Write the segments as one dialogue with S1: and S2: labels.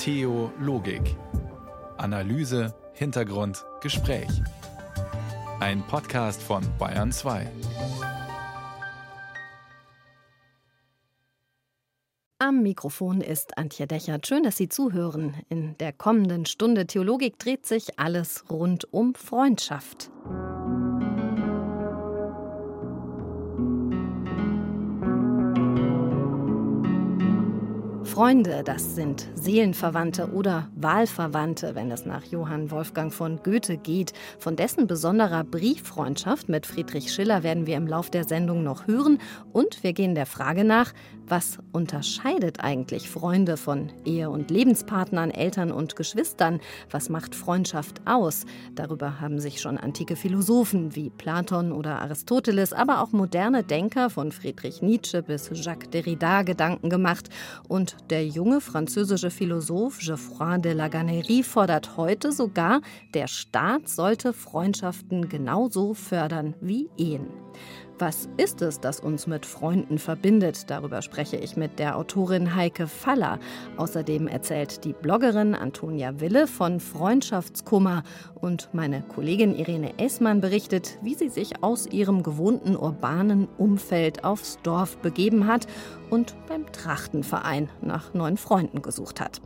S1: Theologik. Analyse, Hintergrund, Gespräch. Ein Podcast von Bayern 2.
S2: Am Mikrofon ist Antje Dechert. Schön, dass Sie zuhören. In der kommenden Stunde Theologik dreht sich alles rund um Freundschaft. Freunde, das sind Seelenverwandte oder Wahlverwandte, wenn es nach Johann Wolfgang von Goethe geht. Von dessen besonderer Brieffreundschaft mit Friedrich Schiller werden wir im Lauf der Sendung noch hören. Und wir gehen der Frage nach, was unterscheidet eigentlich Freunde von Ehe- und Lebenspartnern, Eltern und Geschwistern? Was macht Freundschaft aus? Darüber haben sich schon antike Philosophen wie Platon oder Aristoteles, aber auch moderne Denker von Friedrich Nietzsche bis Jacques Derrida Gedanken gemacht. Und der junge französische Philosoph Geoffroy de la Gannerie fordert heute sogar, der Staat sollte Freundschaften genauso fördern wie Ehen. Was ist es, das uns mit Freunden verbindet? Darüber spreche ich mit der Autorin Heike Faller. Außerdem erzählt die Bloggerin Antonia Wille von Freundschaftskummer und meine Kollegin Irene Essmann berichtet, wie sie sich aus ihrem gewohnten urbanen Umfeld aufs Dorf begeben hat und beim Trachtenverein nach neuen Freunden gesucht hat.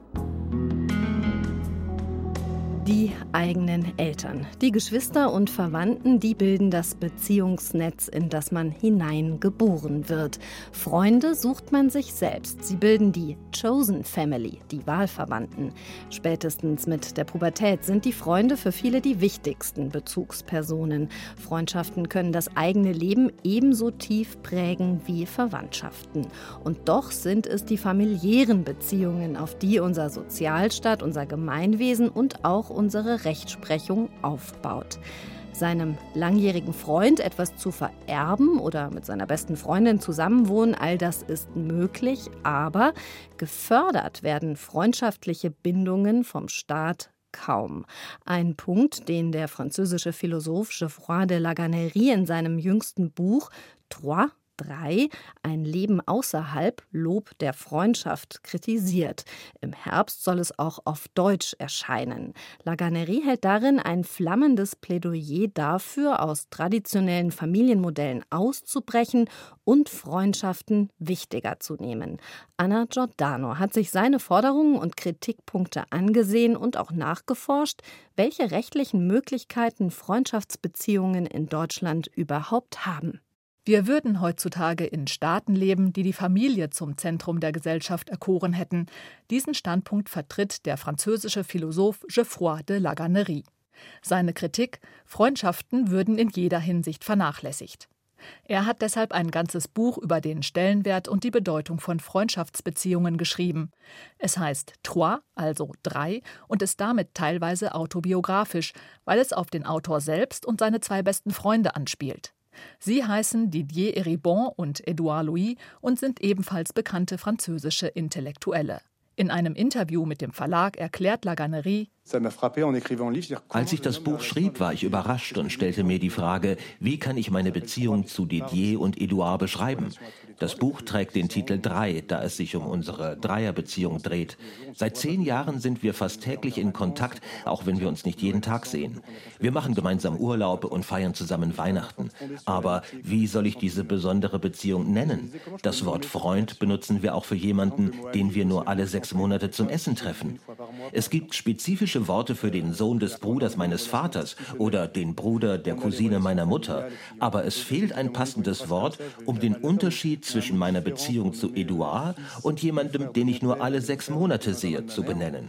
S2: Die eigenen Eltern, die Geschwister und Verwandten, die bilden das Beziehungsnetz, in das man hineingeboren wird. Freunde sucht man sich selbst. Sie bilden die Chosen Family, die Wahlverwandten. Spätestens mit der Pubertät sind die Freunde für viele die wichtigsten Bezugspersonen. Freundschaften können das eigene Leben ebenso tief prägen wie Verwandtschaften. Und doch sind es die familiären Beziehungen, auf die unser Sozialstaat, unser Gemeinwesen und auch unsere Rechtsprechung aufbaut. Seinem langjährigen Freund etwas zu vererben oder mit seiner besten Freundin zusammenwohnen, all das ist möglich, aber gefördert werden freundschaftliche Bindungen vom Staat kaum. Ein Punkt, den der französische Philosoph Geoffroy de la Gannerie in seinem jüngsten Buch Trois 3 ein Leben außerhalb Lob der Freundschaft kritisiert. Im Herbst soll es auch auf Deutsch erscheinen. Laganerie hält darin ein flammendes Plädoyer dafür, aus traditionellen Familienmodellen auszubrechen und Freundschaften wichtiger zu nehmen. Anna Giordano hat sich seine Forderungen und Kritikpunkte angesehen und auch nachgeforscht, welche rechtlichen Möglichkeiten Freundschaftsbeziehungen in Deutschland überhaupt haben.
S3: Wir würden heutzutage in Staaten leben, die die Familie zum Zentrum der Gesellschaft erkoren hätten. Diesen Standpunkt vertritt der französische Philosoph Geoffroy de Laganerie. Seine Kritik: Freundschaften würden in jeder Hinsicht vernachlässigt. Er hat deshalb ein ganzes Buch über den Stellenwert und die Bedeutung von Freundschaftsbeziehungen geschrieben. Es heißt Trois, also drei, und ist damit teilweise autobiografisch, weil es auf den Autor selbst und seine zwei besten Freunde anspielt. Sie heißen Didier Eribon und Edouard Louis und sind ebenfalls bekannte französische Intellektuelle. In einem Interview mit dem Verlag erklärt Laganerie,
S4: als ich das Buch schrieb, war ich überrascht und stellte mir die Frage, wie kann ich meine Beziehung zu Didier und Edouard beschreiben? Das Buch trägt den Titel 3, da es sich um unsere Dreierbeziehung dreht. Seit zehn Jahren sind wir fast täglich in Kontakt, auch wenn wir uns nicht jeden Tag sehen. Wir machen gemeinsam Urlaube und feiern zusammen Weihnachten. Aber wie soll ich diese besondere Beziehung nennen? Das Wort Freund benutzen wir auch für jemanden, den wir nur alle sechs Monate zum Essen treffen. Es gibt spezifische Worte für den Sohn des Bruders meines Vaters oder den Bruder der Cousine meiner Mutter, aber es fehlt ein passendes Wort, um den Unterschied zwischen meiner Beziehung zu Edouard und jemandem, den ich nur alle sechs Monate sehe, zu benennen.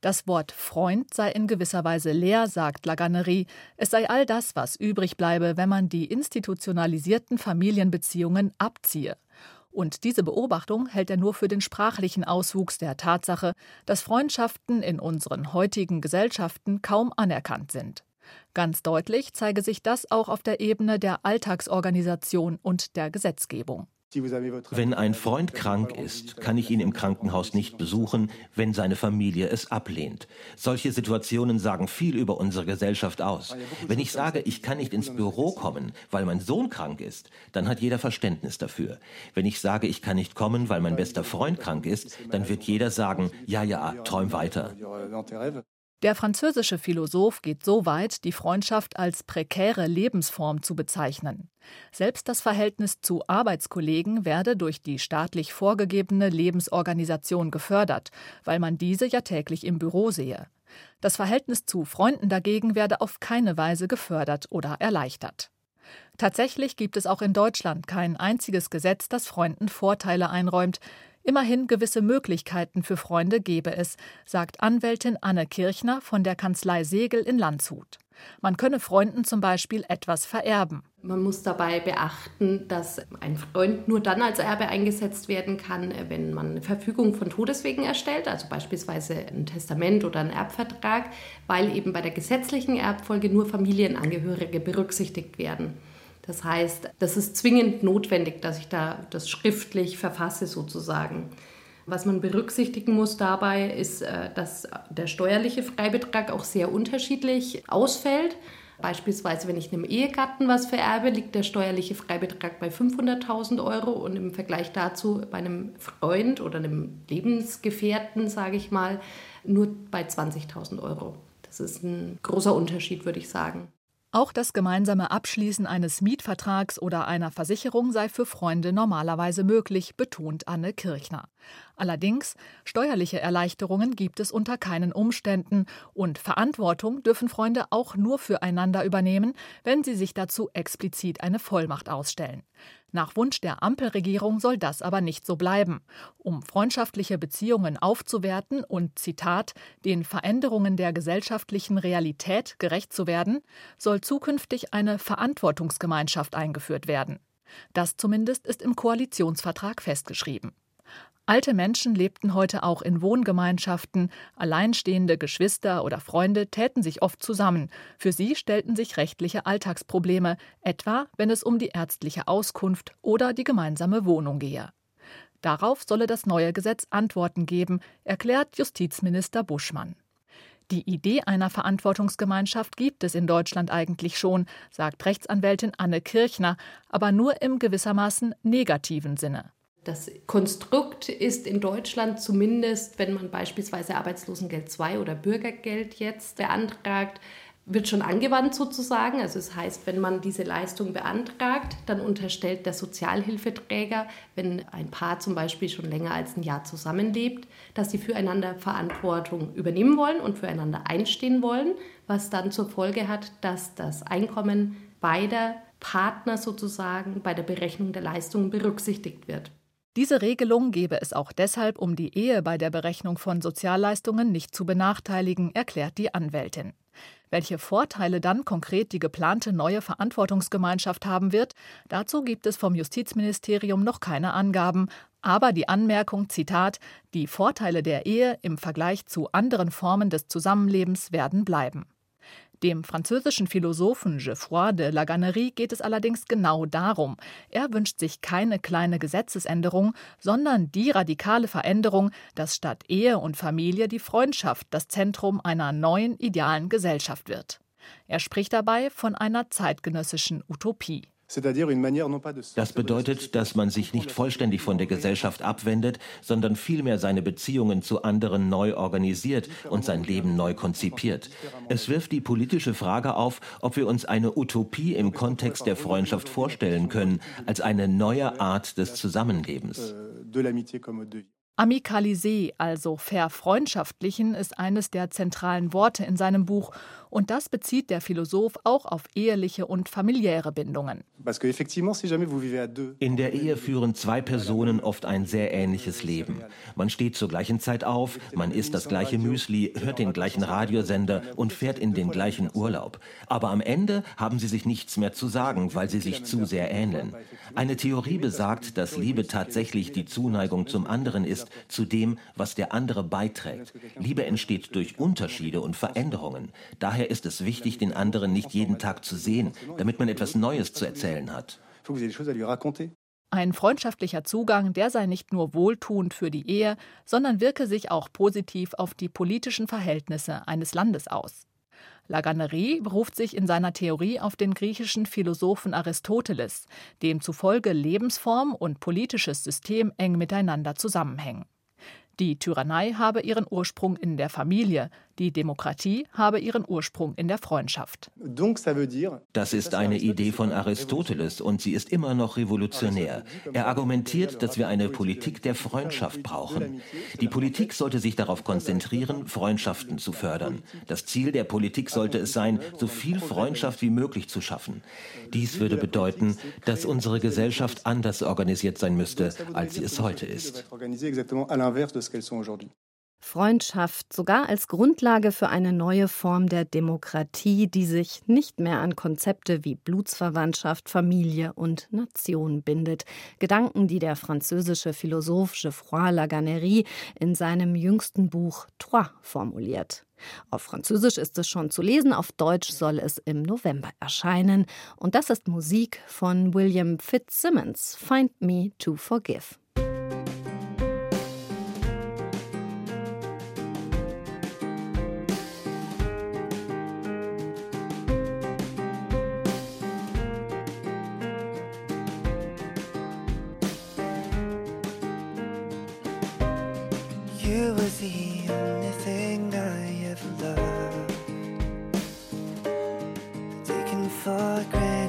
S3: Das Wort Freund sei in gewisser Weise leer, sagt Laganerie. Es sei all das, was übrig bleibe, wenn man die institutionalisierten Familienbeziehungen abziehe. Und diese Beobachtung hält er nur für den sprachlichen Auswuchs der Tatsache, dass Freundschaften in unseren heutigen Gesellschaften kaum anerkannt sind. Ganz deutlich zeige sich das auch auf der Ebene der Alltagsorganisation und der Gesetzgebung.
S4: Wenn ein Freund krank ist, kann ich ihn im Krankenhaus nicht besuchen, wenn seine Familie es ablehnt. Solche Situationen sagen viel über unsere Gesellschaft aus. Wenn ich sage, ich kann nicht ins Büro kommen, weil mein Sohn krank ist, dann hat jeder Verständnis dafür. Wenn ich sage, ich kann nicht kommen, weil mein bester Freund krank ist, dann wird jeder sagen, ja, ja, träum weiter.
S3: Der französische Philosoph geht so weit, die Freundschaft als prekäre Lebensform zu bezeichnen. Selbst das Verhältnis zu Arbeitskollegen werde durch die staatlich vorgegebene Lebensorganisation gefördert, weil man diese ja täglich im Büro sehe. Das Verhältnis zu Freunden dagegen werde auf keine Weise gefördert oder erleichtert. Tatsächlich gibt es auch in Deutschland kein einziges Gesetz, das Freunden Vorteile einräumt, Immerhin gewisse Möglichkeiten für Freunde gebe es, sagt Anwältin Anne Kirchner von der Kanzlei Segel in Landshut. Man könne Freunden zum Beispiel etwas vererben.
S5: Man muss dabei beachten, dass ein Freund nur dann als Erbe eingesetzt werden kann, wenn man eine Verfügung von Todeswegen erstellt, also beispielsweise ein Testament oder ein Erbvertrag, weil eben bei der gesetzlichen Erbfolge nur Familienangehörige berücksichtigt werden. Das heißt, das ist zwingend notwendig, dass ich da das schriftlich verfasse sozusagen. Was man berücksichtigen muss dabei ist, äh, dass der steuerliche Freibetrag auch sehr unterschiedlich ausfällt. Beispielsweise, wenn ich einem Ehegatten was vererbe, liegt der steuerliche Freibetrag bei 500.000 Euro und im Vergleich dazu bei einem Freund oder einem Lebensgefährten, sage ich mal, nur bei 20.000 Euro. Das ist ein großer Unterschied, würde ich sagen.
S3: Auch das gemeinsame Abschließen eines Mietvertrags oder einer Versicherung sei für Freunde normalerweise möglich, betont Anne Kirchner. Allerdings, steuerliche Erleichterungen gibt es unter keinen Umständen und Verantwortung dürfen Freunde auch nur füreinander übernehmen, wenn sie sich dazu explizit eine Vollmacht ausstellen. Nach Wunsch der Ampelregierung soll das aber nicht so bleiben. Um freundschaftliche Beziehungen aufzuwerten und, Zitat, den Veränderungen der gesellschaftlichen Realität gerecht zu werden, soll zukünftig eine Verantwortungsgemeinschaft eingeführt werden. Das zumindest ist im Koalitionsvertrag festgeschrieben. Alte Menschen lebten heute auch in Wohngemeinschaften, alleinstehende Geschwister oder Freunde täten sich oft zusammen. Für sie stellten sich rechtliche Alltagsprobleme, etwa wenn es um die ärztliche Auskunft oder die gemeinsame Wohnung gehe. Darauf solle das neue Gesetz Antworten geben, erklärt Justizminister Buschmann. Die Idee einer Verantwortungsgemeinschaft gibt es in Deutschland eigentlich schon, sagt Rechtsanwältin Anne Kirchner, aber nur im gewissermaßen negativen Sinne.
S5: Das Konstrukt ist in Deutschland zumindest, wenn man beispielsweise Arbeitslosengeld 2 oder Bürgergeld jetzt beantragt, wird schon angewandt sozusagen. Also es das heißt, wenn man diese Leistung beantragt, dann unterstellt der Sozialhilfeträger, wenn ein Paar zum Beispiel schon länger als ein Jahr zusammenlebt, dass sie füreinander Verantwortung übernehmen wollen und füreinander einstehen wollen, was dann zur Folge hat, dass das Einkommen beider Partner sozusagen bei der Berechnung der Leistungen berücksichtigt wird.
S3: Diese Regelung gebe es auch deshalb, um die Ehe bei der Berechnung von Sozialleistungen nicht zu benachteiligen, erklärt die Anwältin. Welche Vorteile dann konkret die geplante neue Verantwortungsgemeinschaft haben wird, dazu gibt es vom Justizministerium noch keine Angaben, aber die Anmerkung, Zitat, die Vorteile der Ehe im Vergleich zu anderen Formen des Zusammenlebens werden bleiben. Dem französischen Philosophen Geoffroy de Laganerie geht es allerdings genau darum. Er wünscht sich keine kleine Gesetzesänderung, sondern die radikale Veränderung, dass statt Ehe und Familie die Freundschaft das Zentrum einer neuen idealen Gesellschaft wird. Er spricht dabei von einer zeitgenössischen Utopie.
S4: Das bedeutet, dass man sich nicht vollständig von der Gesellschaft abwendet, sondern vielmehr seine Beziehungen zu anderen neu organisiert und sein Leben neu konzipiert. Es wirft die politische Frage auf, ob wir uns eine Utopie im Kontext der Freundschaft vorstellen können, als eine neue Art des Zusammenlebens.
S3: Amicalisé, also verfreundschaftlichen, ist eines der zentralen Worte in seinem Buch und das bezieht der Philosoph auch auf eheliche und familiäre Bindungen.
S4: In der Ehe führen zwei Personen oft ein sehr ähnliches Leben. Man steht zur gleichen Zeit auf, man isst das gleiche Müsli, hört den gleichen Radiosender und fährt in den gleichen Urlaub. Aber am Ende haben sie sich nichts mehr zu sagen, weil sie sich zu sehr ähneln. Eine Theorie besagt, dass Liebe tatsächlich die Zuneigung zum anderen ist, zu dem, was der andere beiträgt. Liebe entsteht durch Unterschiede und Veränderungen. Daher Daher ist es wichtig, den anderen nicht jeden Tag zu sehen, damit man etwas Neues zu erzählen hat.
S3: Ein freundschaftlicher Zugang, der sei nicht nur wohltuend für die Ehe, sondern wirke sich auch positiv auf die politischen Verhältnisse eines Landes aus. Laganerie beruft sich in seiner Theorie auf den griechischen Philosophen Aristoteles, dem zufolge Lebensform und politisches System eng miteinander zusammenhängen. Die Tyrannei habe ihren Ursprung in der Familie, die Demokratie habe ihren Ursprung in der Freundschaft.
S4: Das ist eine Idee von Aristoteles und sie ist immer noch revolutionär. Er argumentiert, dass wir eine Politik der Freundschaft brauchen. Die Politik sollte sich darauf konzentrieren, Freundschaften zu fördern. Das Ziel der Politik sollte es sein, so viel Freundschaft wie möglich zu schaffen. Dies würde bedeuten, dass unsere Gesellschaft anders organisiert sein müsste, als sie es heute ist.
S2: Freundschaft sogar als Grundlage für eine neue Form der Demokratie, die sich nicht mehr an Konzepte wie Blutsverwandtschaft, Familie und Nation bindet. Gedanken, die der französische Philosoph Geoffroy Laganerie in seinem jüngsten Buch Trois formuliert. Auf Französisch ist es schon zu lesen, auf Deutsch soll es im November erscheinen. Und das ist Musik von William Fitzsimmons, Find Me to Forgive.
S6: You were the only thing I ever loved, taken for granted.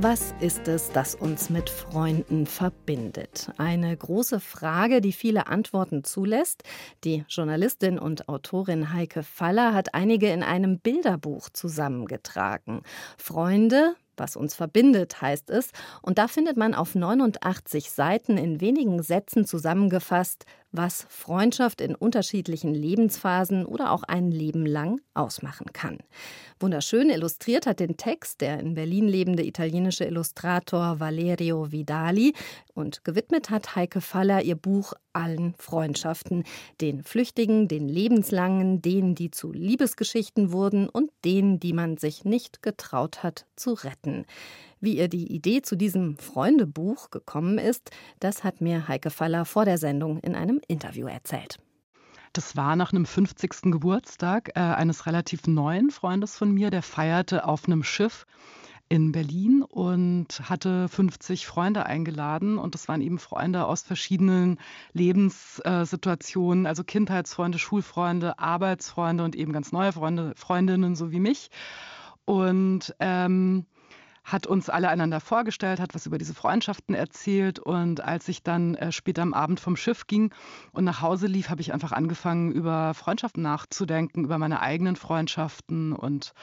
S2: Was ist es, das uns mit Freunden verbindet? Eine große Frage, die viele Antworten zulässt. Die Journalistin und Autorin Heike Faller hat einige in einem Bilderbuch zusammengetragen. Freunde, was uns verbindet, heißt es. Und da findet man auf 89 Seiten in wenigen Sätzen zusammengefasst, was Freundschaft in unterschiedlichen Lebensphasen oder auch ein Leben lang ausmachen kann. Wunderschön illustriert hat den Text der in Berlin lebende italienische Illustrator Valerio Vidali und gewidmet hat Heike Faller ihr Buch Allen Freundschaften, den Flüchtigen, den Lebenslangen, denen, die zu Liebesgeschichten wurden und denen, die man sich nicht getraut hat zu retten. Wie ihr die Idee zu diesem Freundebuch gekommen ist, das hat mir Heike Faller vor der Sendung in einem Interview erzählt.
S7: Das war nach einem 50. Geburtstag äh, eines relativ neuen Freundes von mir, der feierte auf einem Schiff in Berlin und hatte 50 Freunde eingeladen. Und das waren eben Freunde aus verschiedenen Lebenssituationen, also Kindheitsfreunde, Schulfreunde, Arbeitsfreunde und eben ganz neue Freunde, Freundinnen, so wie mich. Und ähm, hat uns alle einander vorgestellt, hat was über diese Freundschaften erzählt. Und als ich dann äh, später am Abend vom Schiff ging und nach Hause lief, habe ich einfach angefangen, über Freundschaften nachzudenken, über meine eigenen Freundschaften und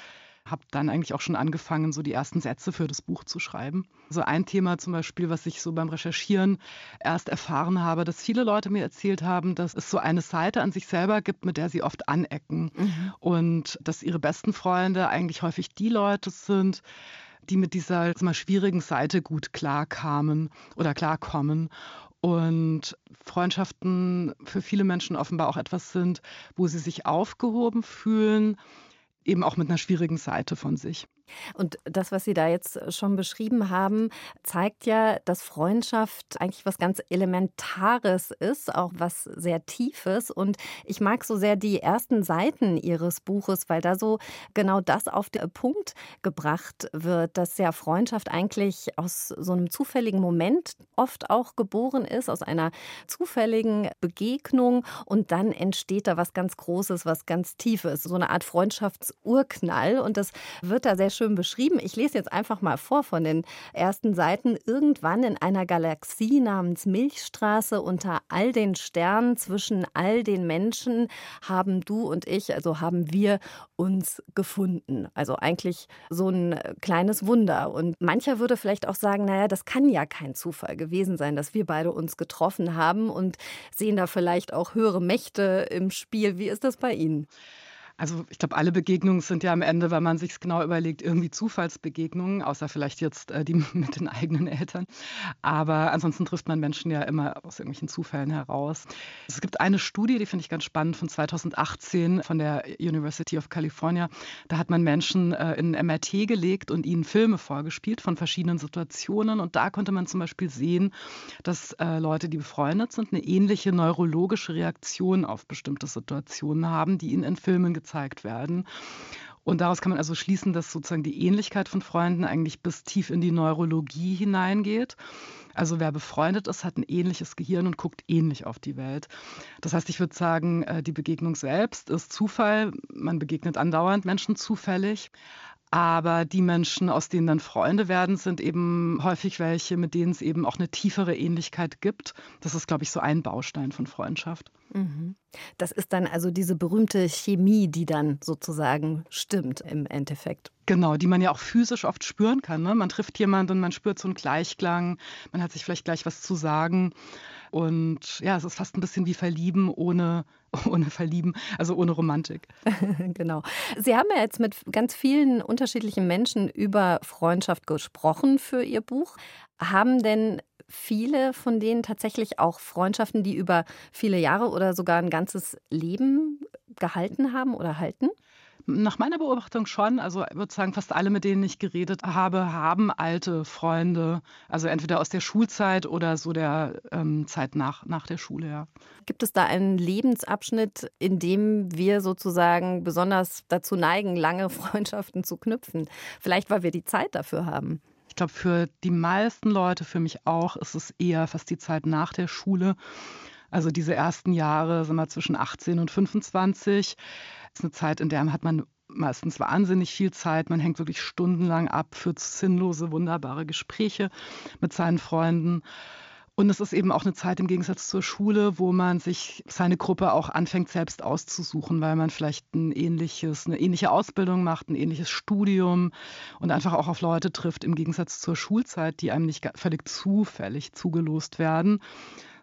S7: habe dann eigentlich auch schon angefangen, so die ersten Sätze für das Buch zu schreiben. So ein Thema zum Beispiel, was ich so beim Recherchieren erst erfahren habe, dass viele Leute mir erzählt haben, dass es so eine Seite an sich selber gibt, mit der sie oft anecken. Mhm. Und dass ihre besten Freunde eigentlich häufig die Leute sind, die mit dieser mal, schwierigen Seite gut klarkamen oder klarkommen. Und Freundschaften für viele Menschen offenbar auch etwas sind, wo sie sich aufgehoben fühlen, eben auch mit einer schwierigen Seite von sich.
S2: Und das, was Sie da jetzt schon beschrieben haben, zeigt ja, dass Freundschaft eigentlich was ganz Elementares ist, auch was sehr Tiefes. Und ich mag so sehr die ersten Seiten Ihres Buches, weil da so genau das auf den Punkt gebracht wird, dass ja Freundschaft eigentlich aus so einem zufälligen Moment oft auch geboren ist, aus einer zufälligen Begegnung. Und dann entsteht da was ganz Großes, was ganz Tiefes, so eine Art Freundschaftsurknall. Und das wird da sehr schön beschrieben. Ich lese jetzt einfach mal vor von den ersten Seiten. Irgendwann in einer Galaxie namens Milchstraße unter all den Sternen zwischen all den Menschen haben du und ich, also haben wir uns gefunden. Also eigentlich so ein kleines Wunder. Und mancher würde vielleicht auch sagen, naja, das kann ja kein Zufall gewesen sein, dass wir beide uns getroffen haben und sehen da vielleicht auch höhere Mächte im Spiel. Wie ist das bei Ihnen?
S7: Also ich glaube, alle Begegnungen sind ja am Ende, wenn man sich es genau überlegt, irgendwie Zufallsbegegnungen, außer vielleicht jetzt äh, die mit den eigenen Eltern. Aber ansonsten trifft man Menschen ja immer aus irgendwelchen Zufällen heraus. Es gibt eine Studie, die finde ich ganz spannend, von 2018 von der University of California. Da hat man Menschen äh, in MRT gelegt und ihnen Filme vorgespielt von verschiedenen Situationen. Und da konnte man zum Beispiel sehen, dass äh, Leute, die befreundet sind, eine ähnliche neurologische Reaktion auf bestimmte Situationen haben, die ihnen in Filmen gezeigt gezeigt werden. Und daraus kann man also schließen, dass sozusagen die Ähnlichkeit von Freunden eigentlich bis tief in die Neurologie hineingeht. Also wer befreundet ist, hat ein ähnliches Gehirn und guckt ähnlich auf die Welt. Das heißt, ich würde sagen, äh, die Begegnung selbst ist Zufall. Man begegnet andauernd Menschen zufällig. Aber die Menschen, aus denen dann Freunde werden, sind eben häufig welche, mit denen es eben auch eine tiefere Ähnlichkeit gibt. Das ist, glaube ich, so ein Baustein von Freundschaft.
S2: Mhm. Das ist dann also diese berühmte Chemie, die dann sozusagen stimmt im Endeffekt.
S7: Genau, die man ja auch physisch oft spüren kann. Ne? Man trifft jemanden und man spürt so einen Gleichklang, man hat sich vielleicht gleich was zu sagen. Und ja, es ist fast ein bisschen wie Verlieben ohne, ohne Verlieben, also ohne Romantik.
S2: genau. Sie haben ja jetzt mit ganz vielen unterschiedlichen Menschen über Freundschaft gesprochen für Ihr Buch. Haben denn viele von denen tatsächlich auch Freundschaften, die über viele Jahre oder sogar ein ganzes Leben gehalten haben oder halten?
S7: Nach meiner Beobachtung schon. Also ich würde sagen, fast alle, mit denen ich geredet habe, haben alte Freunde. Also entweder aus der Schulzeit oder so der ähm, Zeit nach, nach der Schule, ja.
S2: Gibt es da einen Lebensabschnitt, in dem wir sozusagen besonders dazu neigen, lange Freundschaften zu knüpfen? Vielleicht, weil wir die Zeit dafür haben.
S7: Ich glaube, für die meisten Leute, für mich auch, ist es eher fast die Zeit nach der Schule. Also diese ersten Jahre, sind wir zwischen 18 und 25 ist eine Zeit, in der hat man meistens wahnsinnig viel Zeit. Man hängt wirklich stundenlang ab, führt sinnlose, wunderbare Gespräche mit seinen Freunden. Und es ist eben auch eine Zeit im Gegensatz zur Schule, wo man sich seine Gruppe auch anfängt selbst auszusuchen, weil man vielleicht ein ähnliches, eine ähnliche Ausbildung macht, ein ähnliches Studium und einfach auch auf Leute trifft, im Gegensatz zur Schulzeit, die einem nicht völlig zufällig zugelost werden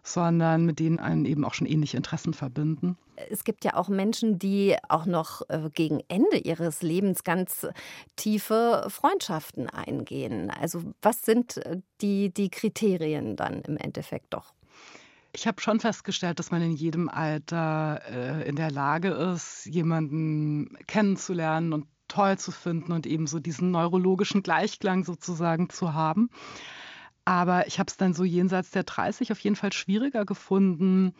S7: sondern mit denen einen eben auch schon ähnliche Interessen verbinden.
S2: Es gibt ja auch Menschen, die auch noch äh, gegen Ende ihres Lebens ganz tiefe Freundschaften eingehen. Also was sind äh, die, die Kriterien dann im Endeffekt doch?
S7: Ich habe schon festgestellt, dass man in jedem Alter äh, in der Lage ist, jemanden kennenzulernen und toll zu finden und eben so diesen neurologischen Gleichklang sozusagen zu haben. Aber ich habe es dann so jenseits der 30 auf jeden Fall schwieriger gefunden,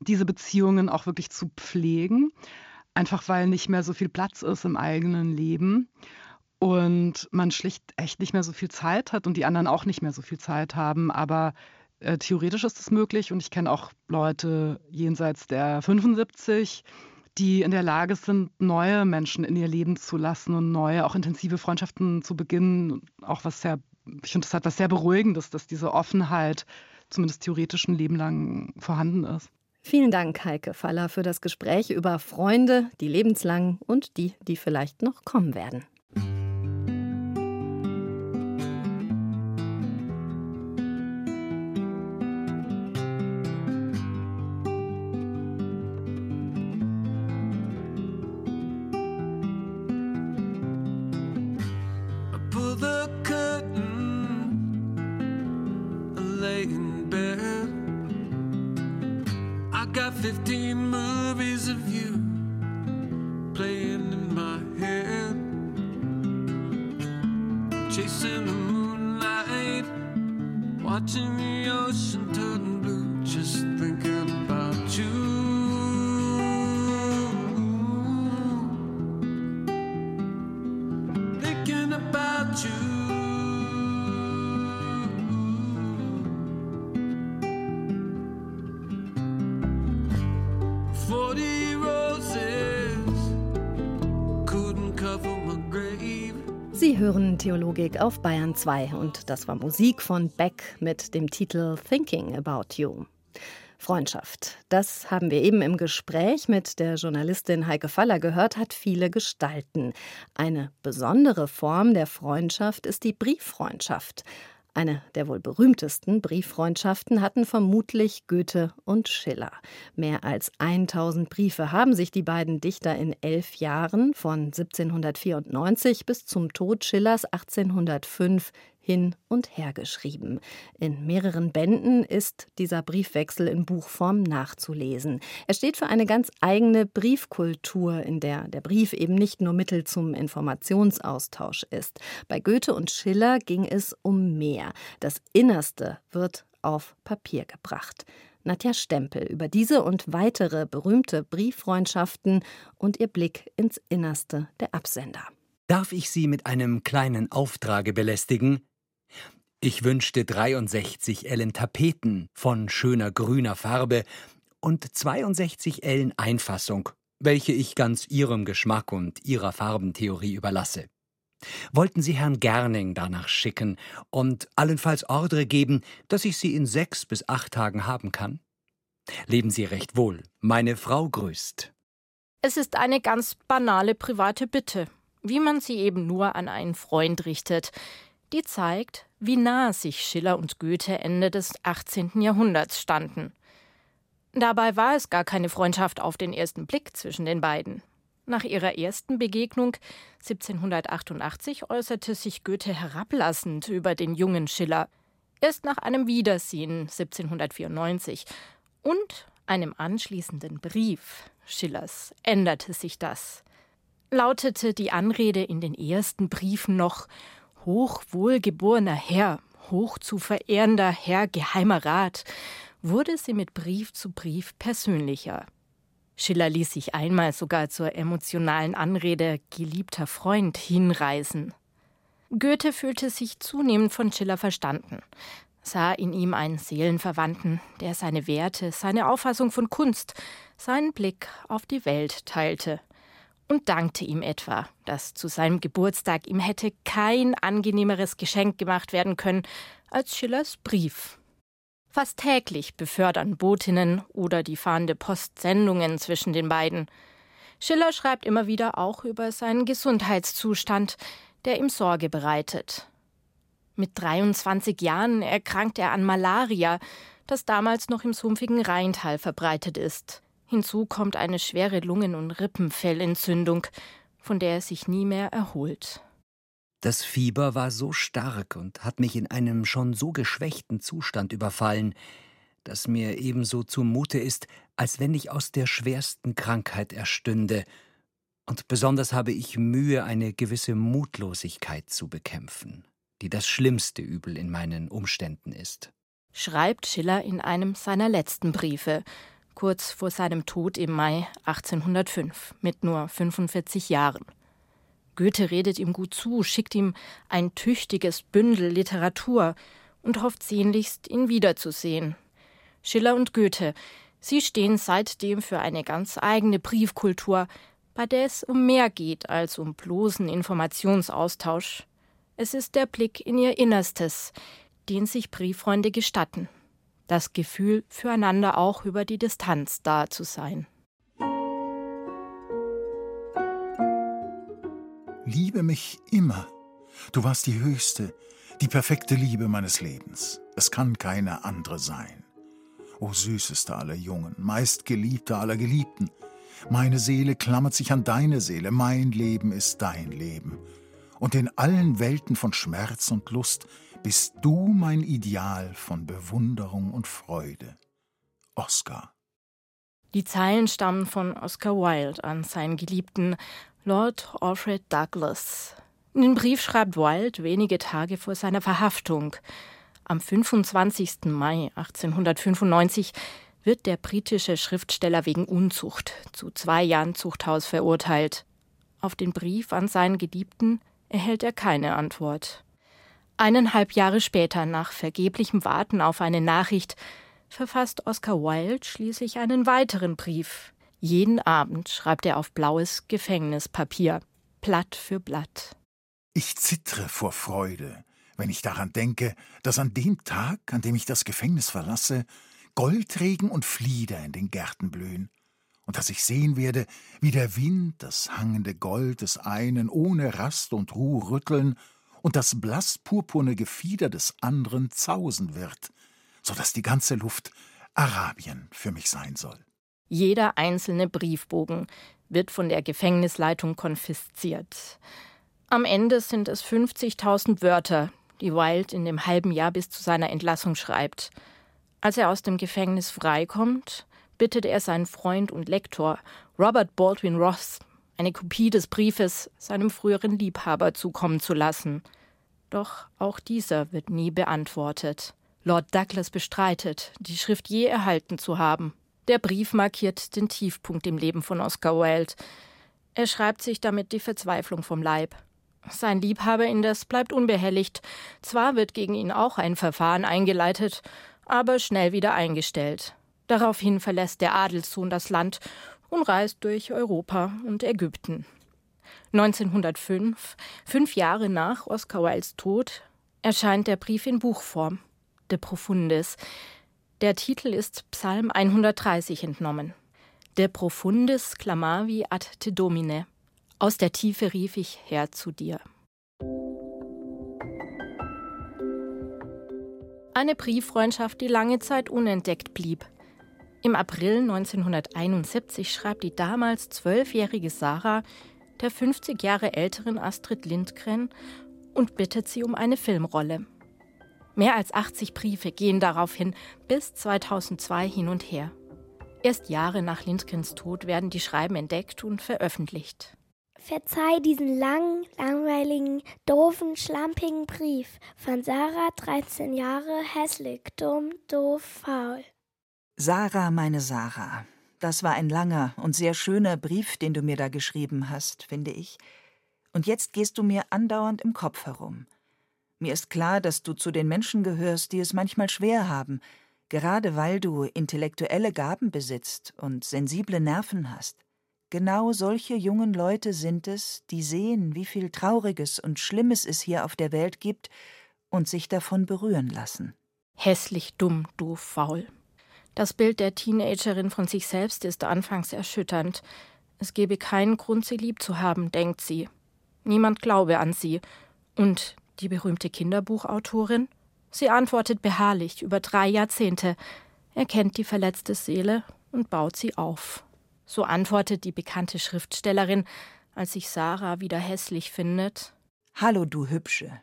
S7: diese Beziehungen auch wirklich zu pflegen. Einfach weil nicht mehr so viel Platz ist im eigenen Leben und man schlicht echt nicht mehr so viel Zeit hat und die anderen auch nicht mehr so viel Zeit haben. Aber äh, theoretisch ist es möglich und ich kenne auch Leute jenseits der 75, die in der Lage sind, neue Menschen in ihr Leben zu lassen und neue, auch intensive Freundschaften zu beginnen, auch was sehr ich finde, das hat was sehr Beruhigendes, dass diese Offenheit zumindest theoretisch ein Leben lang vorhanden ist.
S2: Vielen Dank, Heike Faller, für das Gespräch über Freunde, die lebenslang und die, die vielleicht noch kommen werden. Sie hören Theologik auf Bayern 2 und das war Musik von Beck mit dem Titel Thinking About You. Freundschaft. Das haben wir eben im Gespräch mit der Journalistin Heike Faller gehört, hat viele Gestalten. Eine besondere Form der Freundschaft ist die Brieffreundschaft. Eine der wohl berühmtesten Brieffreundschaften hatten vermutlich Goethe und Schiller. Mehr als 1000 Briefe haben sich die beiden Dichter in elf Jahren von 1794 bis zum Tod Schillers 1805 hin und her geschrieben. In mehreren Bänden ist dieser Briefwechsel in Buchform nachzulesen. Er steht für eine ganz eigene Briefkultur, in der der Brief eben nicht nur Mittel zum Informationsaustausch ist. Bei Goethe und Schiller ging es um mehr. Das Innerste wird auf Papier gebracht. Nadja Stempel über diese und weitere berühmte Brieffreundschaften und ihr Blick ins Innerste der Absender.
S8: Darf ich Sie mit einem kleinen Auftrage belästigen? Ich wünschte 63 Ellen Tapeten von schöner grüner Farbe und 62 Ellen Einfassung, welche ich ganz Ihrem Geschmack und Ihrer Farbentheorie überlasse. Wollten Sie Herrn Gerning danach schicken und allenfalls Ordre geben, dass ich sie in sechs bis acht Tagen haben kann? Leben Sie recht wohl. Meine Frau grüßt.
S9: Es ist eine ganz banale private Bitte, wie man sie eben nur an einen Freund richtet. Die zeigt, wie nah sich Schiller und Goethe Ende des 18. Jahrhunderts standen. Dabei war es gar keine Freundschaft auf den ersten Blick zwischen den beiden. Nach ihrer ersten Begegnung 1788 äußerte sich Goethe herablassend über den jungen Schiller. Erst nach einem Wiedersehen 1794 und einem anschließenden Brief Schillers änderte sich das. Lautete die Anrede in den ersten Briefen noch hochwohlgeborener Herr, hoch zu verehrender Herr Geheimer Rat, wurde sie mit Brief zu Brief persönlicher. Schiller ließ sich einmal sogar zur emotionalen Anrede geliebter Freund hinreißen. Goethe fühlte sich zunehmend von Schiller verstanden, sah in ihm einen Seelenverwandten, der seine Werte, seine Auffassung von Kunst, seinen Blick auf die Welt teilte – und dankte ihm etwa, dass zu seinem Geburtstag ihm hätte kein angenehmeres Geschenk gemacht werden können als Schillers Brief. Fast täglich befördern Botinnen oder die fahrende Post Sendungen zwischen den beiden. Schiller schreibt immer wieder auch über seinen Gesundheitszustand, der ihm Sorge bereitet. Mit 23 Jahren erkrankt er an Malaria, das damals noch im sumpfigen Rheintal verbreitet ist. Hinzu kommt eine schwere Lungen- und Rippenfellentzündung, von der er sich nie mehr erholt.
S8: Das Fieber war so stark und hat mich in einem schon so geschwächten Zustand überfallen, dass mir ebenso zumute ist, als wenn ich aus der schwersten Krankheit erstünde, und besonders habe ich Mühe, eine gewisse Mutlosigkeit zu bekämpfen, die das schlimmste Übel in meinen Umständen ist.
S9: Schreibt Schiller in einem seiner letzten Briefe, kurz vor seinem Tod im Mai 1805 mit nur 45 Jahren. Goethe redet ihm gut zu, schickt ihm ein tüchtiges Bündel Literatur und hofft sehnlichst, ihn wiederzusehen. Schiller und Goethe, sie stehen seitdem für eine ganz eigene Briefkultur, bei der es um mehr geht als um bloßen Informationsaustausch. Es ist der Blick in ihr Innerstes, den sich Brieffreunde gestatten das Gefühl, füreinander auch über die Distanz da zu sein.
S10: Liebe mich immer. Du warst die höchste, die perfekte Liebe meines Lebens. Es kann keine andere sein. O süßester aller Jungen, meistgeliebter aller Geliebten, meine Seele klammert sich an deine Seele, mein Leben ist dein Leben. Und in allen Welten von Schmerz und Lust bist du mein Ideal von Bewunderung und Freude. Oscar.
S9: Die Zeilen stammen von Oscar Wilde an seinen Geliebten Lord Alfred Douglas. Den Brief schreibt Wilde wenige Tage vor seiner Verhaftung. Am 25. Mai 1895 wird der britische Schriftsteller wegen Unzucht zu zwei Jahren Zuchthaus verurteilt. Auf den Brief an seinen Geliebten erhält er keine Antwort. Eineinhalb Jahre später, nach vergeblichem Warten auf eine Nachricht, verfasst Oscar Wilde schließlich einen weiteren Brief. Jeden Abend schreibt er auf blaues Gefängnispapier, Blatt für Blatt.
S10: Ich zittre vor Freude, wenn ich daran denke, dass an dem Tag, an dem ich das Gefängnis verlasse, Goldregen und Flieder in den Gärten blühen, und dass ich sehen werde, wie der Wind das hangende Gold des einen ohne Rast und Ruhe rütteln und das blass-purpurne Gefieder des anderen zausen wird, so dass die ganze Luft Arabien für mich sein soll.
S9: Jeder einzelne Briefbogen wird von der Gefängnisleitung konfisziert. Am Ende sind es 50.000 Wörter, die Wilde in dem halben Jahr bis zu seiner Entlassung schreibt. Als er aus dem Gefängnis freikommt, bittet er seinen Freund und Lektor Robert Baldwin Ross, eine Kopie des Briefes seinem früheren Liebhaber zukommen zu lassen. Doch auch dieser wird nie beantwortet. Lord Douglas bestreitet, die Schrift je erhalten zu haben. Der Brief markiert den Tiefpunkt im Leben von Oscar Wilde. Er schreibt sich damit die Verzweiflung vom Leib. Sein Liebhaber indes bleibt unbehelligt. Zwar wird gegen ihn auch ein Verfahren eingeleitet, aber schnell wieder eingestellt. Daraufhin verlässt der Adelssohn das Land und reist durch Europa und Ägypten. 1905, fünf Jahre nach Oscar Wildes Tod, erscheint der Brief in Buchform, De Profundis. Der Titel ist Psalm 130 entnommen. De Profundis clamavi ad te domine. Aus der Tiefe rief ich her zu dir. Eine Brieffreundschaft, die lange Zeit unentdeckt blieb. Im April 1971 schreibt die damals zwölfjährige Sarah der 50 Jahre älteren Astrid Lindgren und bittet sie um eine Filmrolle. Mehr als 80 Briefe gehen daraufhin bis 2002 hin und her. Erst Jahre nach Lindgrens Tod werden die Schreiben entdeckt und veröffentlicht.
S11: Verzeih diesen langen, langweiligen, doofen, schlampigen Brief von Sarah, 13 Jahre, hässlich, dumm, doof, faul.
S12: Sarah, meine Sarah, das war ein langer und sehr schöner Brief, den du mir da geschrieben hast, finde ich. Und jetzt gehst du mir andauernd im Kopf herum. Mir ist klar, dass du zu den Menschen gehörst, die es manchmal schwer haben, gerade weil du intellektuelle Gaben besitzt und sensible Nerven hast. Genau solche jungen Leute sind es, die sehen, wie viel Trauriges und Schlimmes es hier auf der Welt gibt und sich davon berühren lassen.
S9: Hässlich dumm, du faul. Das Bild der Teenagerin von sich selbst ist anfangs erschütternd. Es gebe keinen Grund, sie lieb zu haben, denkt sie. Niemand glaube an sie. Und die berühmte Kinderbuchautorin? Sie antwortet beharrlich über drei Jahrzehnte. Er kennt die verletzte Seele und baut sie auf. So antwortet die bekannte Schriftstellerin, als sich Sarah wieder hässlich findet.
S12: Hallo, du Hübsche.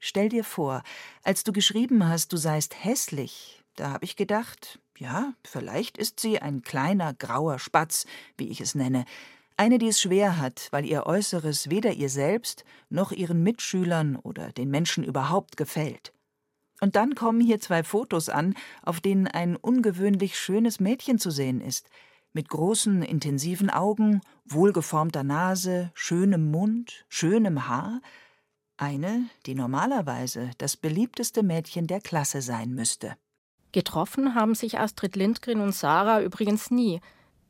S12: Stell dir vor, als du geschrieben hast, du seist hässlich, da habe ich gedacht, ja, vielleicht ist sie ein kleiner grauer Spatz, wie ich es nenne, eine, die es schwer hat, weil ihr Äußeres weder ihr selbst noch ihren Mitschülern oder den Menschen überhaupt gefällt. Und dann kommen hier zwei Fotos an, auf denen ein ungewöhnlich schönes Mädchen zu sehen ist, mit großen, intensiven Augen, wohlgeformter Nase, schönem Mund, schönem Haar, eine, die normalerweise das beliebteste Mädchen der Klasse sein müsste.
S9: Getroffen haben sich Astrid Lindgren und Sarah übrigens nie.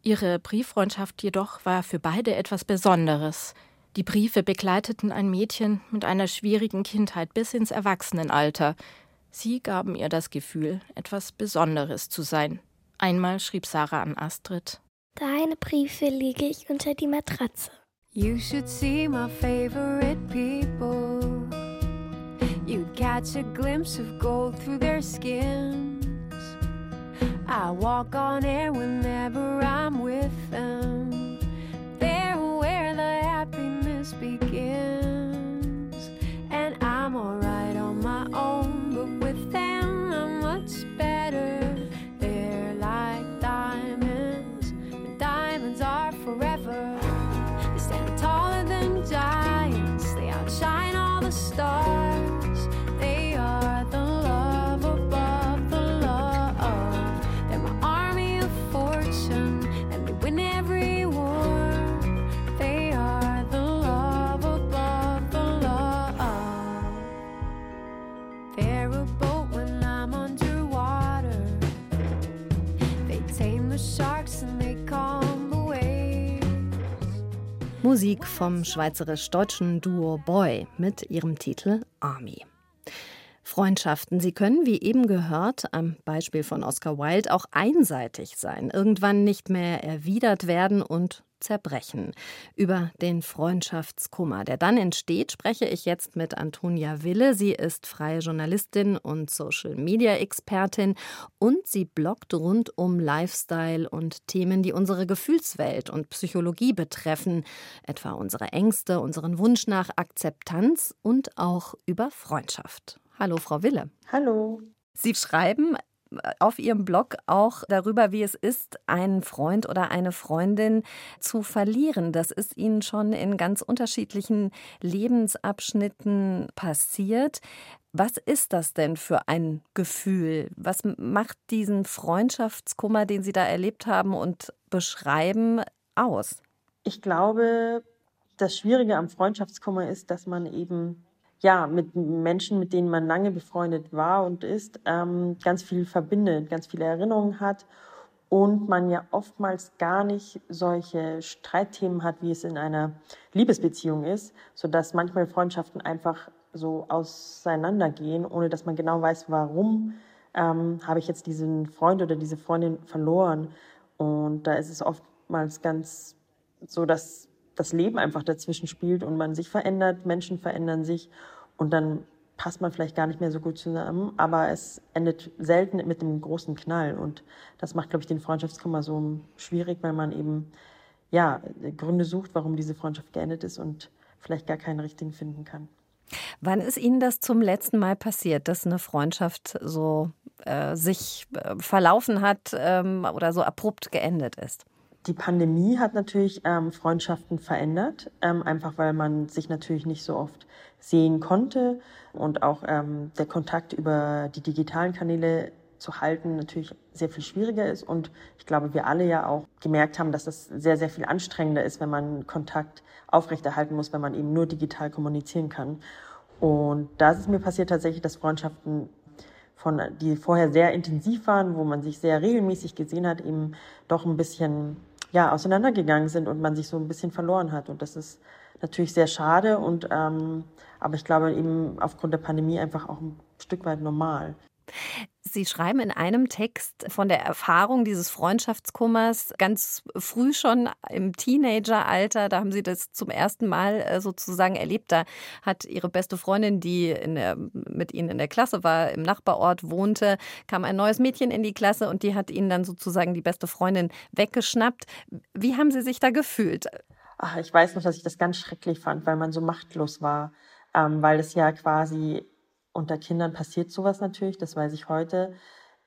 S9: Ihre Brieffreundschaft jedoch war für beide etwas Besonderes. Die Briefe begleiteten ein Mädchen mit einer schwierigen Kindheit bis ins Erwachsenenalter. Sie gaben ihr das Gefühl, etwas Besonderes zu sein. Einmal schrieb Sarah an Astrid:
S11: Deine Briefe lege ich unter die Matratze. You should see my favorite people. You'd catch a glimpse of gold through their skins. I walk on air whenever I'm with them. They're where the happiness begins. And I'm alright on my own, but with them I'm much better. They're like diamonds, but diamonds are forever. They stand taller than giants, they outshine all the stars.
S2: Musik vom schweizerisch-deutschen Duo Boy mit ihrem Titel Army. Freundschaften, sie können, wie eben gehört, am Beispiel von Oscar Wilde auch einseitig sein, irgendwann nicht mehr erwidert werden und zerbrechen. Über den Freundschaftskummer, der dann entsteht, spreche ich jetzt mit Antonia Wille. Sie ist freie Journalistin und Social-Media-Expertin und sie bloggt rund um Lifestyle und Themen, die unsere Gefühlswelt und Psychologie betreffen, etwa unsere Ängste, unseren Wunsch nach Akzeptanz und auch über Freundschaft. Hallo, Frau Wille.
S13: Hallo.
S2: Sie schreiben auf Ihrem Blog auch darüber, wie es ist, einen Freund oder eine Freundin zu verlieren. Das ist Ihnen schon in ganz unterschiedlichen Lebensabschnitten passiert. Was ist das denn für ein Gefühl? Was macht diesen Freundschaftskummer, den Sie da erlebt haben und beschreiben, aus?
S13: Ich glaube, das Schwierige am Freundschaftskummer ist, dass man eben ja, mit Menschen, mit denen man lange befreundet war und ist, ähm, ganz viel verbindet, ganz viele Erinnerungen hat und man ja oftmals gar nicht solche Streitthemen hat, wie es in einer Liebesbeziehung ist, sodass manchmal Freundschaften einfach so auseinandergehen, ohne dass man genau weiß, warum ähm, habe ich jetzt diesen Freund oder diese Freundin verloren. Und da ist es oftmals ganz so, dass das Leben einfach dazwischen spielt und man sich verändert, Menschen verändern sich und dann passt man vielleicht gar nicht mehr so gut zusammen, aber es endet selten mit einem großen Knall und das macht, glaube ich, den Freundschaftskummer so schwierig, weil man eben ja Gründe sucht, warum diese Freundschaft geendet ist und vielleicht gar keinen richtigen finden kann.
S2: Wann ist Ihnen das zum letzten Mal passiert, dass eine Freundschaft so äh, sich äh, verlaufen hat ähm, oder so abrupt geendet ist?
S13: Die Pandemie hat natürlich ähm, Freundschaften verändert, ähm, einfach weil man sich natürlich nicht so oft sehen konnte und auch ähm, der Kontakt über die digitalen Kanäle zu halten natürlich sehr viel schwieriger ist. Und ich glaube, wir alle ja auch gemerkt haben, dass das sehr, sehr viel anstrengender ist, wenn man Kontakt aufrechterhalten muss, wenn man eben nur digital kommunizieren kann. Und da ist es mir passiert tatsächlich, dass Freundschaften von, die vorher sehr intensiv waren, wo man sich sehr regelmäßig gesehen hat, eben doch ein bisschen ja, auseinandergegangen sind und man sich so ein bisschen verloren hat. Und das ist natürlich sehr schade und ähm, aber ich glaube eben aufgrund der Pandemie einfach auch ein Stück weit normal.
S2: Sie schreiben in einem Text von der Erfahrung dieses Freundschaftskummers ganz früh schon im Teenageralter. Da haben Sie das zum ersten Mal äh, sozusagen erlebt. Da hat Ihre beste Freundin, die der, mit Ihnen in der Klasse war, im Nachbarort wohnte, kam ein neues Mädchen in die Klasse und die hat Ihnen dann sozusagen die beste Freundin weggeschnappt. Wie haben Sie sich da gefühlt?
S13: Ach, ich weiß noch, dass ich das ganz schrecklich fand, weil man so machtlos war, ähm, weil es ja quasi unter Kindern passiert sowas natürlich, das weiß ich heute.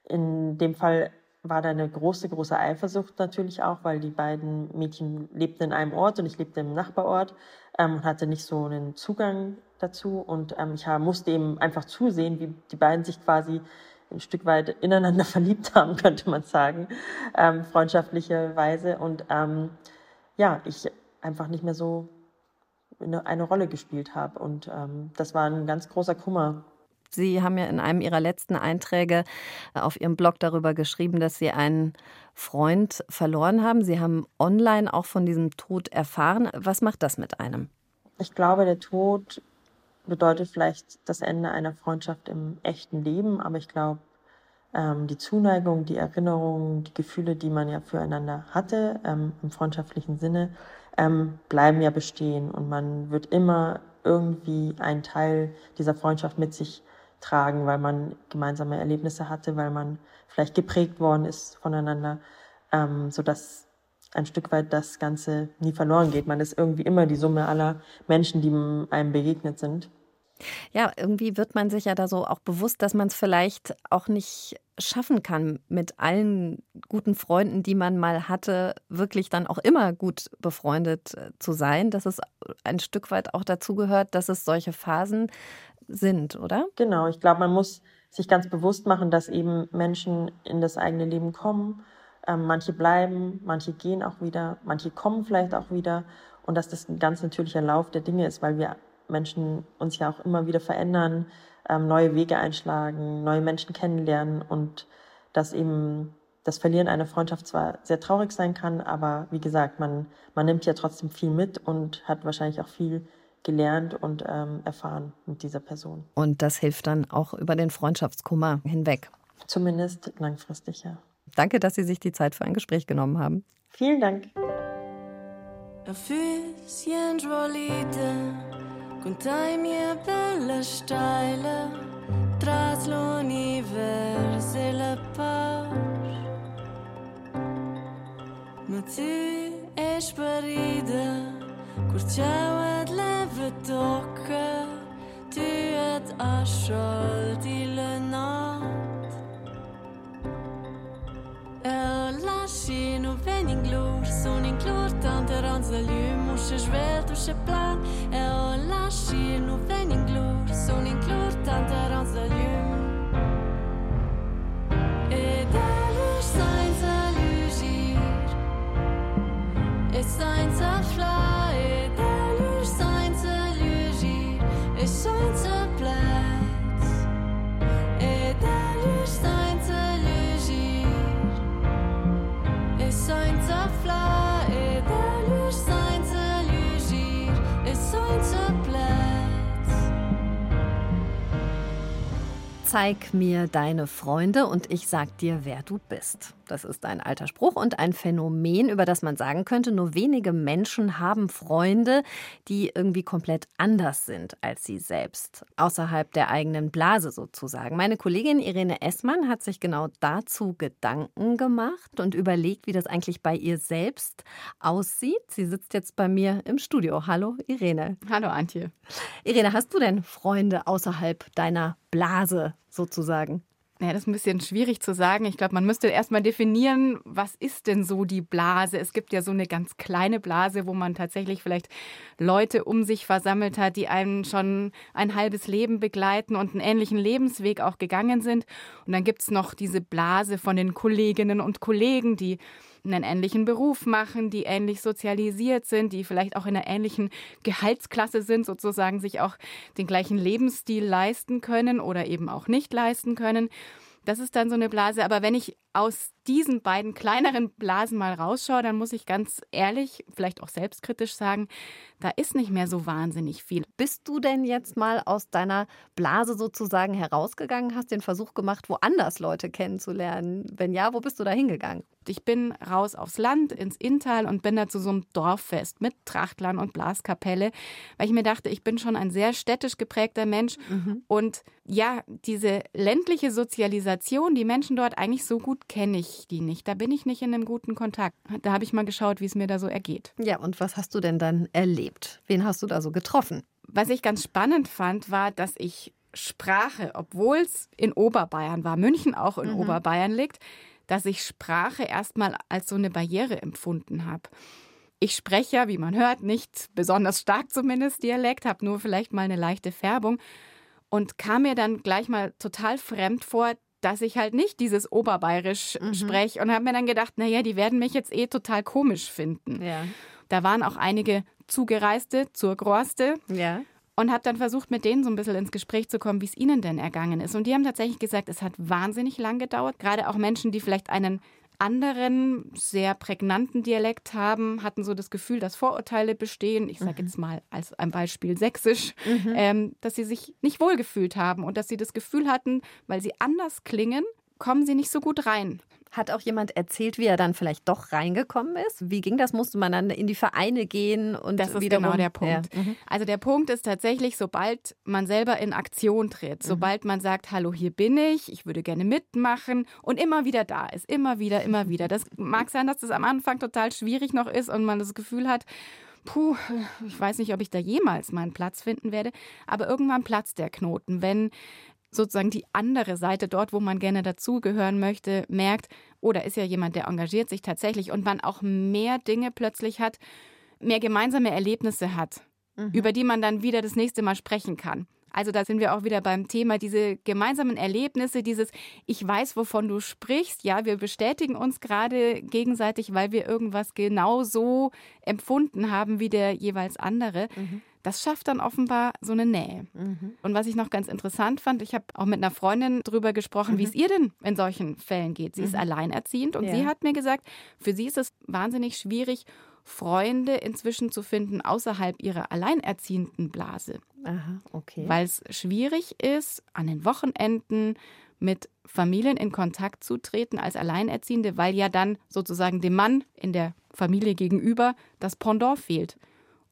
S13: In dem Fall war da eine große, große Eifersucht natürlich auch, weil die beiden Mädchen lebten in einem Ort und ich lebte im Nachbarort ähm, und hatte nicht so einen Zugang dazu. Und ähm, ich musste eben einfach zusehen, wie die beiden sich quasi ein Stück weit ineinander verliebt haben, könnte man sagen, ähm, freundschaftlicherweise. Und ähm, ja, ich einfach nicht mehr so eine, eine Rolle gespielt habe. Und ähm, das war ein ganz großer Kummer
S2: Sie haben ja in einem Ihrer letzten Einträge äh, auf Ihrem Blog darüber geschrieben, dass Sie einen Freund verloren haben. Sie haben online auch von diesem Tod erfahren. Was macht das mit einem?
S13: Ich glaube, der Tod bedeutet vielleicht das Ende einer Freundschaft im echten Leben, aber ich glaube, ähm, die Zuneigung, die Erinnerungen, die Gefühle, die man ja füreinander hatte, ähm, im freundschaftlichen Sinne, ähm, bleiben ja bestehen und man wird immer irgendwie einen Teil dieser Freundschaft mit sich tragen, weil man gemeinsame Erlebnisse hatte, weil man vielleicht geprägt worden ist voneinander, ähm, sodass ein Stück weit das Ganze nie verloren geht. Man ist irgendwie immer die Summe aller Menschen, die einem begegnet sind.
S2: Ja, irgendwie wird man sich ja da so auch bewusst, dass man es vielleicht auch nicht schaffen kann, mit allen guten Freunden, die man mal hatte, wirklich dann auch immer gut befreundet äh, zu sein. Dass es ein Stück weit auch dazu gehört, dass es solche Phasen sind, oder?
S13: Genau, ich glaube, man muss sich ganz bewusst machen, dass eben Menschen in das eigene Leben kommen. Ähm, manche bleiben, manche gehen auch wieder, manche kommen vielleicht auch wieder. Und dass das ein ganz natürlicher Lauf der Dinge ist, weil wir Menschen uns ja auch immer wieder verändern, ähm, neue Wege einschlagen, neue Menschen kennenlernen und dass eben
S14: das Verlieren einer Freundschaft zwar sehr traurig sein kann, aber wie gesagt, man, man nimmt ja trotzdem viel mit und hat wahrscheinlich auch viel gelernt und ähm, erfahren mit dieser Person.
S2: Und das hilft dann auch über den Freundschaftskummer hinweg.
S14: Zumindest langfristig, ja.
S2: Danke, dass Sie sich die Zeit für ein Gespräch genommen haben.
S14: Vielen Dank.
S15: Contai mie belle steile Tras l'univers e la pace Ma sparita Curciau ad leve dukke, du et er skjold i lønnat. Øla skino venin glor, sonin glor, tante ranza ljumor, se žvelto se plan. Øla skino venin glor, sonin glor, tante ranza ljumor.
S2: Zeig mir deine Freunde und ich sag dir, wer du bist. Das ist ein alter Spruch und ein Phänomen, über das man sagen könnte, nur wenige Menschen haben Freunde, die irgendwie komplett anders sind als sie selbst, außerhalb der eigenen Blase sozusagen. Meine Kollegin Irene Essmann hat sich genau dazu Gedanken gemacht und überlegt, wie das eigentlich bei ihr selbst aussieht. Sie sitzt jetzt bei mir im Studio. Hallo Irene.
S16: Hallo Antje.
S2: Irene, hast du denn Freunde außerhalb deiner Blase sozusagen?
S16: Ja, das ist ein bisschen schwierig zu sagen. Ich glaube, man müsste erstmal definieren, was ist denn so die Blase? Es gibt ja so eine ganz kleine Blase, wo man tatsächlich vielleicht Leute um sich versammelt hat, die einen schon ein halbes Leben begleiten und einen ähnlichen Lebensweg auch gegangen sind. Und dann gibt es noch diese Blase von den Kolleginnen und Kollegen, die einen ähnlichen Beruf machen, die ähnlich sozialisiert sind, die vielleicht auch in einer ähnlichen Gehaltsklasse sind, sozusagen sich auch den gleichen Lebensstil leisten können oder eben auch nicht leisten können. Das ist dann so eine Blase. Aber wenn ich aus diesen beiden kleineren Blasen mal rausschaue, dann muss ich ganz ehrlich, vielleicht auch selbstkritisch sagen, da ist nicht mehr so wahnsinnig viel.
S2: Bist du denn jetzt mal aus deiner Blase sozusagen herausgegangen, hast den Versuch gemacht, woanders Leute kennenzulernen? Wenn ja, wo bist du da hingegangen?
S16: Ich bin raus aufs Land, ins Inntal und bin da zu so einem Dorffest mit Trachtlern und Blaskapelle, weil ich mir dachte, ich bin schon ein sehr städtisch geprägter Mensch mhm. und ja, diese ländliche Sozialisation, die Menschen dort eigentlich so gut kenne ich die nicht. Da bin ich nicht in einem guten Kontakt. Da habe ich mal geschaut, wie es mir da so ergeht.
S2: Ja, und was hast du denn dann erlebt? Wen hast du da so getroffen?
S16: Was ich ganz spannend fand, war, dass ich Sprache, obwohl es in Oberbayern war, München auch in mhm. Oberbayern liegt, dass ich Sprache erstmal als so eine Barriere empfunden habe. Ich spreche ja, wie man hört, nicht besonders stark zumindest Dialekt, habe nur vielleicht mal eine leichte Färbung und kam mir dann gleich mal total fremd vor, dass ich halt nicht dieses Oberbayerisch mhm. spreche und habe mir dann gedacht, naja, die werden mich jetzt eh total komisch finden.
S2: Ja.
S16: Da waren auch einige Zugereiste, Zurgroste.
S2: Ja.
S16: Und habe dann versucht, mit denen so ein bisschen ins Gespräch zu kommen, wie es ihnen denn ergangen ist. Und die haben tatsächlich gesagt, es hat wahnsinnig lang gedauert. Gerade auch Menschen, die vielleicht einen anderen, sehr prägnanten Dialekt haben, hatten so das Gefühl, dass Vorurteile bestehen. Ich sage mhm. jetzt mal als ein Beispiel Sächsisch, mhm. ähm, dass sie sich nicht wohlgefühlt haben und dass sie das Gefühl hatten, weil sie anders klingen, kommen sie nicht so gut rein.
S2: Hat auch jemand erzählt, wie er dann vielleicht doch reingekommen ist? Wie ging das? Musste man dann in die Vereine gehen und
S16: das ist
S2: wiederum,
S16: genau der Punkt. Ja. Mhm. Also der Punkt ist tatsächlich, sobald man selber in Aktion tritt, mhm. sobald man sagt, hallo, hier bin ich, ich würde gerne mitmachen und immer wieder da ist, immer wieder, immer wieder. Das mag sein, dass das am Anfang total schwierig noch ist und man das Gefühl hat, puh, ich weiß nicht, ob ich da jemals meinen Platz finden werde, aber irgendwann platzt der Knoten, wenn sozusagen die andere Seite dort, wo man gerne dazugehören möchte, merkt, oh, da ist ja jemand, der engagiert sich tatsächlich und man auch mehr Dinge plötzlich hat, mehr gemeinsame Erlebnisse hat, mhm. über die man dann wieder das nächste Mal sprechen kann. Also da sind wir auch wieder beim Thema, diese gemeinsamen Erlebnisse, dieses Ich weiß, wovon du sprichst. Ja, wir bestätigen uns gerade gegenseitig, weil wir irgendwas genau so empfunden haben wie der jeweils andere. Mhm. Das schafft dann offenbar so eine Nähe. Mhm. Und was ich noch ganz interessant fand, ich habe auch mit einer Freundin darüber gesprochen, mhm. wie es ihr denn in solchen Fällen geht. Sie mhm. ist alleinerziehend und ja. sie hat mir gesagt, für sie ist es wahnsinnig schwierig, Freunde inzwischen zu finden außerhalb ihrer alleinerziehenden Blase.
S2: Aha, okay.
S16: Weil es schwierig ist, an den Wochenenden mit Familien in Kontakt zu treten als Alleinerziehende, weil ja dann sozusagen dem Mann in der Familie gegenüber das Pendant fehlt.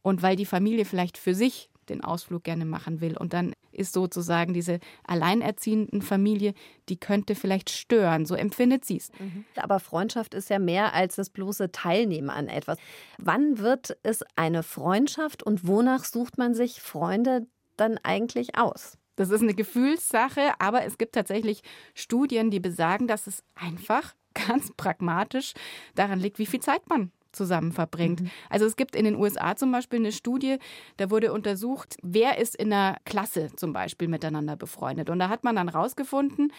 S16: Und weil die Familie vielleicht für sich den Ausflug gerne machen will. Und dann ist sozusagen diese alleinerziehenden Familie, die könnte vielleicht stören. So empfindet sie es.
S2: Mhm. Aber Freundschaft ist ja mehr als das bloße Teilnehmen an etwas. Wann wird es eine Freundschaft und wonach sucht man sich Freunde dann eigentlich aus?
S16: Das ist eine Gefühlssache, aber es gibt tatsächlich Studien, die besagen, dass es einfach ganz pragmatisch daran liegt, wie viel Zeit man zusammen verbringt. Mhm. Also es gibt in den USA zum Beispiel eine Studie, da wurde untersucht, wer ist in einer Klasse zum Beispiel miteinander befreundet. Und da hat man dann rausgefunden,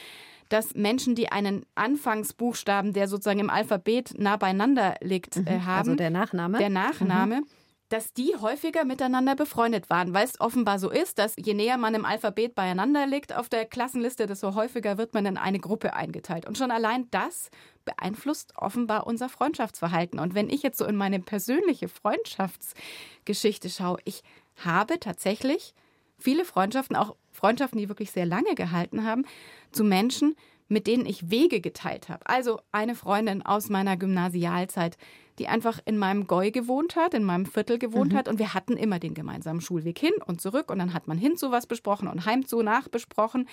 S16: dass Menschen, die einen Anfangsbuchstaben, der sozusagen im Alphabet nah beieinander liegt, mhm. Äh, haben.
S2: Also der Nachname.
S16: Der Nachname. Mhm dass die häufiger miteinander befreundet waren, weil es offenbar so ist, dass je näher man im Alphabet beieinander liegt auf der Klassenliste, desto häufiger wird man in eine Gruppe eingeteilt. Und schon allein das beeinflusst offenbar unser Freundschaftsverhalten. Und wenn ich jetzt so in meine persönliche Freundschaftsgeschichte schaue, ich habe tatsächlich viele Freundschaften, auch Freundschaften, die wirklich sehr lange gehalten haben, zu Menschen, mit denen ich Wege geteilt habe. Also eine Freundin aus meiner Gymnasialzeit, die einfach in meinem Goi gewohnt hat, in meinem Viertel gewohnt mhm. hat und wir hatten immer den gemeinsamen Schulweg hin und zurück und dann hat man hinzu was besprochen und heimzu nachbesprochen.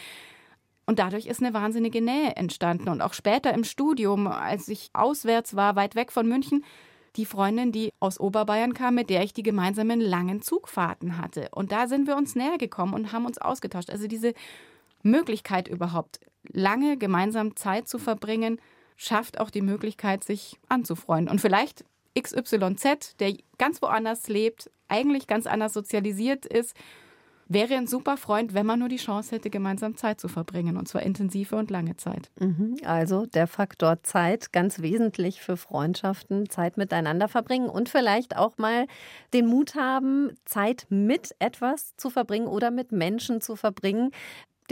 S16: Und dadurch ist eine wahnsinnige Nähe entstanden. Und auch später im Studium, als ich auswärts war, weit weg von München, die Freundin, die aus Oberbayern kam, mit der ich die gemeinsamen langen Zugfahrten hatte. Und da sind wir uns näher gekommen und haben uns ausgetauscht. Also diese Möglichkeit überhaupt, lange gemeinsam Zeit zu verbringen, schafft auch die Möglichkeit, sich anzufreunden. Und vielleicht XYZ, der ganz woanders lebt, eigentlich ganz anders sozialisiert ist, wäre ein super Freund, wenn man nur die Chance hätte, gemeinsam Zeit zu verbringen, und zwar intensive und lange Zeit.
S2: Mhm, also der Faktor Zeit, ganz wesentlich für Freundschaften, Zeit miteinander verbringen und vielleicht auch mal den Mut haben, Zeit mit etwas zu verbringen oder mit Menschen zu verbringen,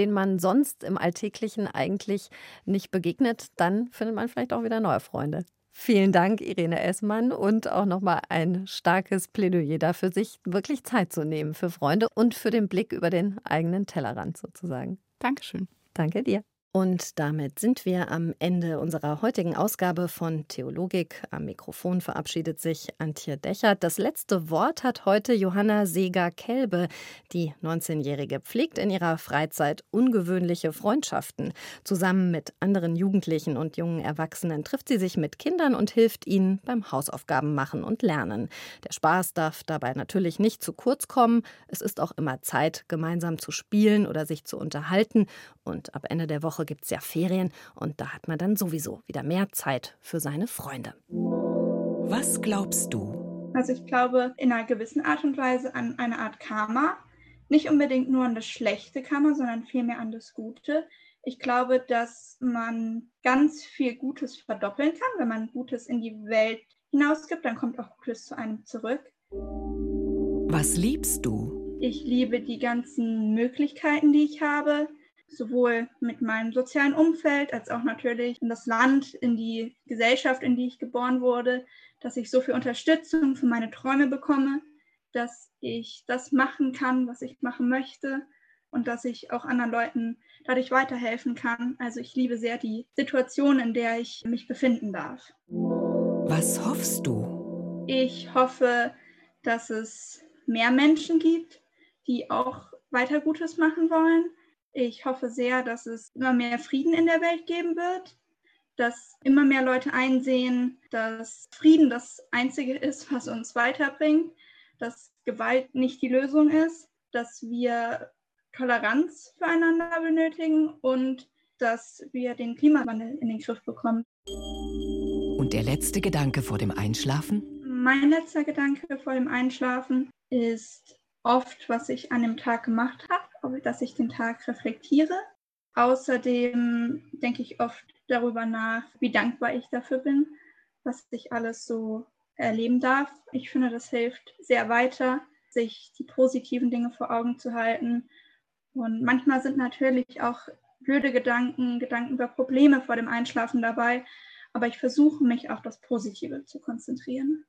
S2: den man sonst im Alltäglichen eigentlich nicht begegnet, dann findet man vielleicht auch wieder neue Freunde. Vielen Dank, Irene Essmann, und auch nochmal ein starkes Plädoyer dafür, sich wirklich Zeit zu nehmen für Freunde und für den Blick über den eigenen Tellerrand sozusagen.
S16: Dankeschön.
S2: Danke dir. Und damit sind wir am Ende unserer heutigen Ausgabe von Theologik. Am Mikrofon verabschiedet sich Antje Dechert. Das letzte Wort hat heute Johanna Seger-Kelbe. Die 19-Jährige pflegt in ihrer Freizeit ungewöhnliche Freundschaften. Zusammen mit anderen Jugendlichen und jungen Erwachsenen trifft sie sich mit Kindern und hilft ihnen beim Hausaufgaben machen und lernen. Der Spaß darf dabei natürlich nicht zu kurz kommen. Es ist auch immer Zeit, gemeinsam zu spielen oder sich zu unterhalten. Und ab Ende der Woche gibt es ja Ferien und da hat man dann sowieso wieder mehr Zeit für seine Freunde.
S12: Was glaubst du?
S17: Also ich glaube in einer gewissen Art und Weise an eine Art Karma. Nicht unbedingt nur an das schlechte Karma, sondern vielmehr an das Gute. Ich glaube, dass man ganz viel Gutes verdoppeln kann. Wenn man Gutes in die Welt hinausgibt, dann kommt auch Gutes zu einem zurück.
S12: Was liebst du?
S17: Ich liebe die ganzen Möglichkeiten, die ich habe sowohl mit meinem sozialen Umfeld als auch natürlich in das Land, in die Gesellschaft, in die ich geboren wurde, dass ich so viel Unterstützung für meine Träume bekomme, dass ich das machen kann, was ich machen möchte und dass ich auch anderen Leuten dadurch weiterhelfen kann. Also ich liebe sehr die Situation, in der ich mich befinden darf.
S12: Was hoffst du?
S17: Ich hoffe, dass es mehr Menschen gibt, die auch weiter Gutes machen wollen ich hoffe sehr, dass es immer mehr Frieden in der Welt geben wird, dass immer mehr Leute einsehen, dass Frieden das Einzige ist, was uns weiterbringt, dass Gewalt nicht die Lösung ist, dass wir Toleranz füreinander benötigen und dass wir den Klimawandel in den Griff bekommen.
S12: Und der letzte Gedanke vor dem Einschlafen?
S17: Mein letzter Gedanke vor dem Einschlafen ist oft, was ich an dem Tag gemacht habe dass ich den Tag reflektiere. Außerdem denke ich oft darüber nach, wie dankbar ich dafür bin, was ich alles so erleben darf. Ich finde, das hilft sehr weiter, sich die positiven Dinge vor Augen zu halten. Und manchmal sind natürlich auch blöde Gedanken, Gedanken über Probleme vor dem Einschlafen dabei, aber ich versuche mich auf das Positive zu konzentrieren.